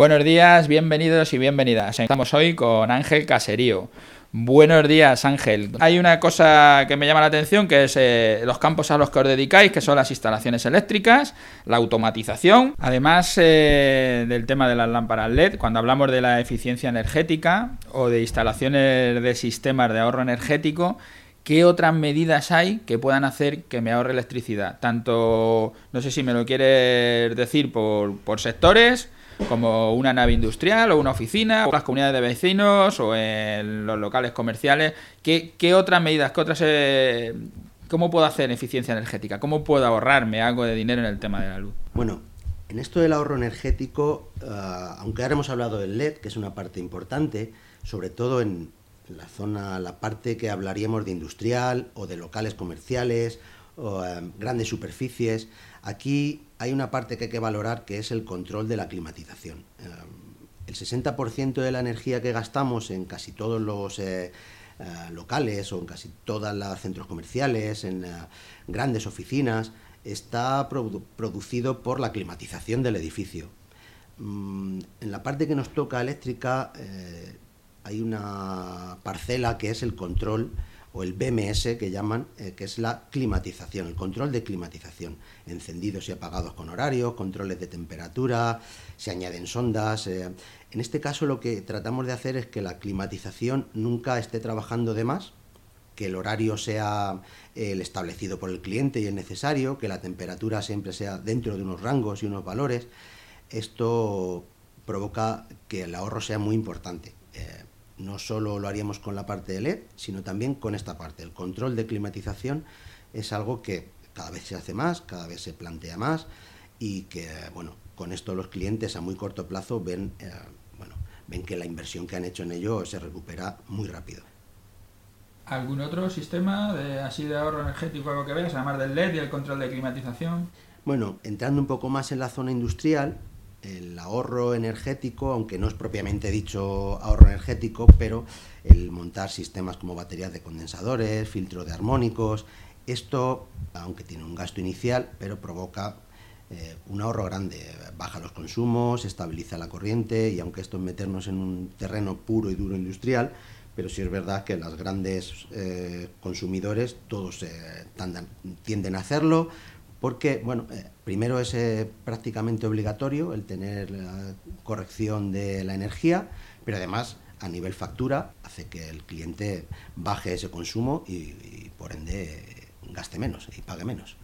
Buenos días, bienvenidos y bienvenidas. Estamos hoy con Ángel Caserío. Buenos días, Ángel. Hay una cosa que me llama la atención, que es eh, los campos a los que os dedicáis, que son las instalaciones eléctricas, la automatización, además eh, del tema de las lámparas LED, cuando hablamos de la eficiencia energética o de instalaciones de sistemas de ahorro energético, ¿qué otras medidas hay que puedan hacer que me ahorre electricidad? Tanto, no sé si me lo quieres decir por, por sectores, como una nave industrial o una oficina, o las comunidades de vecinos o en los locales comerciales. ¿Qué, qué otras medidas, qué otras... Eh, ¿Cómo puedo hacer eficiencia energética? ¿Cómo puedo ahorrarme algo de dinero en el tema de la luz? Bueno, en esto del ahorro energético, uh, aunque ahora hemos hablado del LED, que es una parte importante, sobre todo en la zona, la parte que hablaríamos de industrial o de locales comerciales o um, grandes superficies, aquí hay una parte que hay que valorar que es el control de la climatización. Eh, el 60% de la energía que gastamos en casi todos los eh, eh, locales o en casi todos los centros comerciales, en grandes oficinas, está producido por la climatización del edificio. Mm, en la parte que nos toca eléctrica hay una parcela que es el control o el BMS que llaman, eh, que es la climatización, el control de climatización, encendidos y apagados con horarios, controles de temperatura, se añaden sondas. Eh. En este caso lo que tratamos de hacer es que la climatización nunca esté trabajando de más, que el horario sea eh, el establecido por el cliente y es necesario, que la temperatura siempre sea dentro de unos rangos y unos valores. Esto provoca que el ahorro sea muy importante no solo lo haríamos con la parte de LED, sino también con esta parte. El control de climatización es algo que cada vez se hace más, cada vez se plantea más y que, bueno, con esto los clientes a muy corto plazo ven, eh, bueno, ven que la inversión que han hecho en ello se recupera muy rápido. ¿Algún otro sistema de, así de ahorro energético, algo que veas, además del LED y el control de climatización? Bueno, entrando un poco más en la zona industrial, el ahorro energético, aunque no es propiamente dicho ahorro energético, pero el montar sistemas como baterías de condensadores, filtro de armónicos, esto, aunque tiene un gasto inicial, pero provoca eh, un ahorro grande, baja los consumos, estabiliza la corriente y aunque esto es meternos en un terreno puro y duro industrial, pero sí es verdad que los grandes eh, consumidores todos eh, tienden a hacerlo, porque, bueno, eh, primero es eh, prácticamente obligatorio el tener la corrección de la energía, pero además a nivel factura hace que el cliente baje ese consumo y, y por ende gaste menos y pague menos.